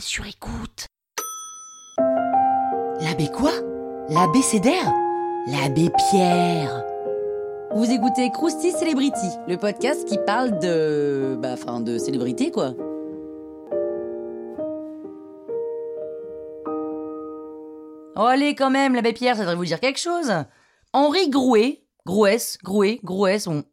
sur écoute. L'abbé quoi? L'abbé Cédère L'abbé Pierre Vous écoutez Krusty Celebrity, le podcast qui parle de. Bah, enfin, de célébrité, quoi. Oh, allez, quand même, l'abbé Pierre, ça devrait vous dire quelque chose. Henri Grouet, Grouès, Grouet, Grouès, on.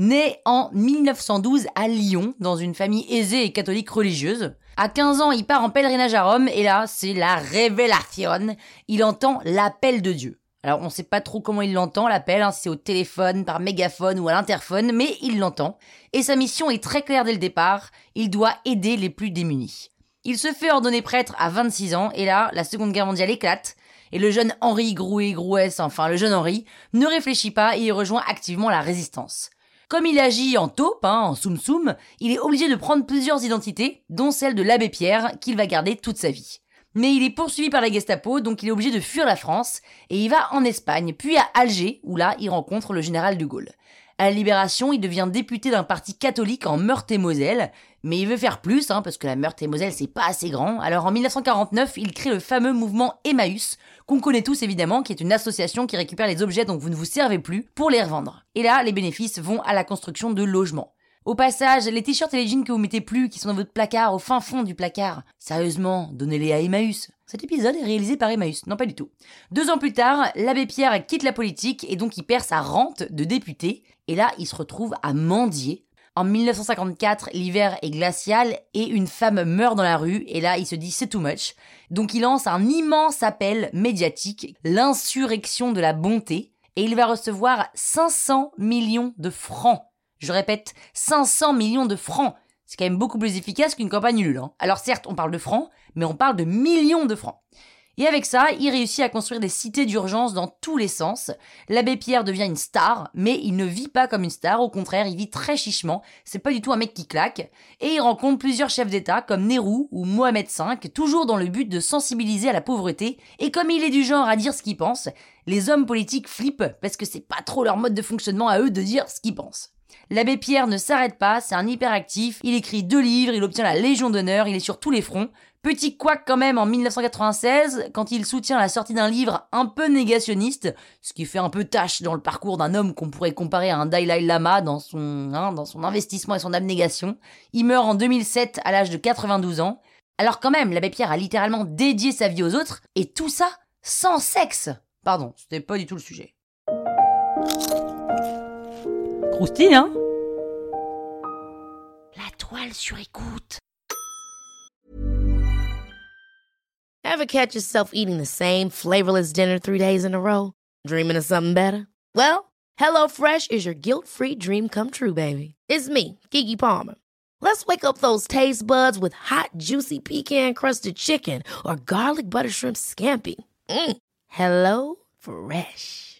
Né en 1912 à Lyon, dans une famille aisée et catholique religieuse. À 15 ans, il part en pèlerinage à Rome, et là, c'est la révélation. Il entend l'appel de Dieu. Alors, on sait pas trop comment il l'entend, l'appel, hein, si c'est au téléphone, par mégaphone ou à l'interphone, mais il l'entend. Et sa mission est très claire dès le départ, il doit aider les plus démunis. Il se fait ordonner prêtre à 26 ans, et là, la Seconde Guerre mondiale éclate, et le jeune Henri Grouet Grouès, enfin le jeune Henri, ne réfléchit pas et il rejoint activement la résistance. Comme il agit en taupe, hein, en soum soum, il est obligé de prendre plusieurs identités, dont celle de l'abbé Pierre, qu'il va garder toute sa vie. Mais il est poursuivi par la Gestapo, donc il est obligé de fuir la France, et il va en Espagne, puis à Alger, où là, il rencontre le général de Gaulle. À la Libération, il devient député d'un parti catholique en Meurthe-et-Moselle, mais il veut faire plus, hein, parce que la Meurthe-et-Moselle c'est pas assez grand. Alors en 1949, il crée le fameux mouvement Emmaüs, qu'on connaît tous évidemment, qui est une association qui récupère les objets dont vous ne vous servez plus pour les revendre. Et là, les bénéfices vont à la construction de logements. Au passage, les t-shirts et les jeans que vous mettez plus, qui sont dans votre placard, au fin fond du placard, sérieusement, donnez-les à Emmaüs. Cet épisode est réalisé par Emmaüs, non pas du tout. Deux ans plus tard, l'abbé Pierre quitte la politique et donc il perd sa rente de député. Et là, il se retrouve à mendier. En 1954, l'hiver est glacial et une femme meurt dans la rue. Et là, il se dit c'est too much. Donc il lance un immense appel médiatique, l'insurrection de la bonté. Et il va recevoir 500 millions de francs. Je répète, 500 millions de francs. C'est quand même beaucoup plus efficace qu'une campagne nulle. Hein. Alors certes, on parle de francs, mais on parle de millions de francs. Et avec ça, il réussit à construire des cités d'urgence dans tous les sens. L'abbé Pierre devient une star, mais il ne vit pas comme une star, au contraire, il vit très chichement, c'est pas du tout un mec qui claque, et il rencontre plusieurs chefs d'État comme Nehru ou Mohamed V, toujours dans le but de sensibiliser à la pauvreté, et comme il est du genre à dire ce qu'il pense, les hommes politiques flippent parce que c'est pas trop leur mode de fonctionnement à eux de dire ce qu'ils pensent. L'abbé Pierre ne s'arrête pas, c'est un hyperactif, il écrit deux livres, il obtient la Légion d'honneur, il est sur tous les fronts. Petit couac quand même en 1996, quand il soutient la sortie d'un livre un peu négationniste, ce qui fait un peu tâche dans le parcours d'un homme qu'on pourrait comparer à un Dalai Lama dans son, hein, dans son investissement et son abnégation. Il meurt en 2007 à l'âge de 92 ans. Alors quand même, l'abbé Pierre a littéralement dédié sa vie aux autres, et tout ça sans sexe Pardon, c'était pas du tout le sujet. Croustille, hein La toile sur écoute. Ever catch yourself eating the same flavorless dinner three days in a row? Dreaming of something better? Well, HelloFresh is your guilt-free dream come true, baby. It's me, Kiki Palmer. Let's wake up those taste buds with hot, juicy pecan-crusted chicken or garlic butter shrimp scampi. Mm. Hello Fresh.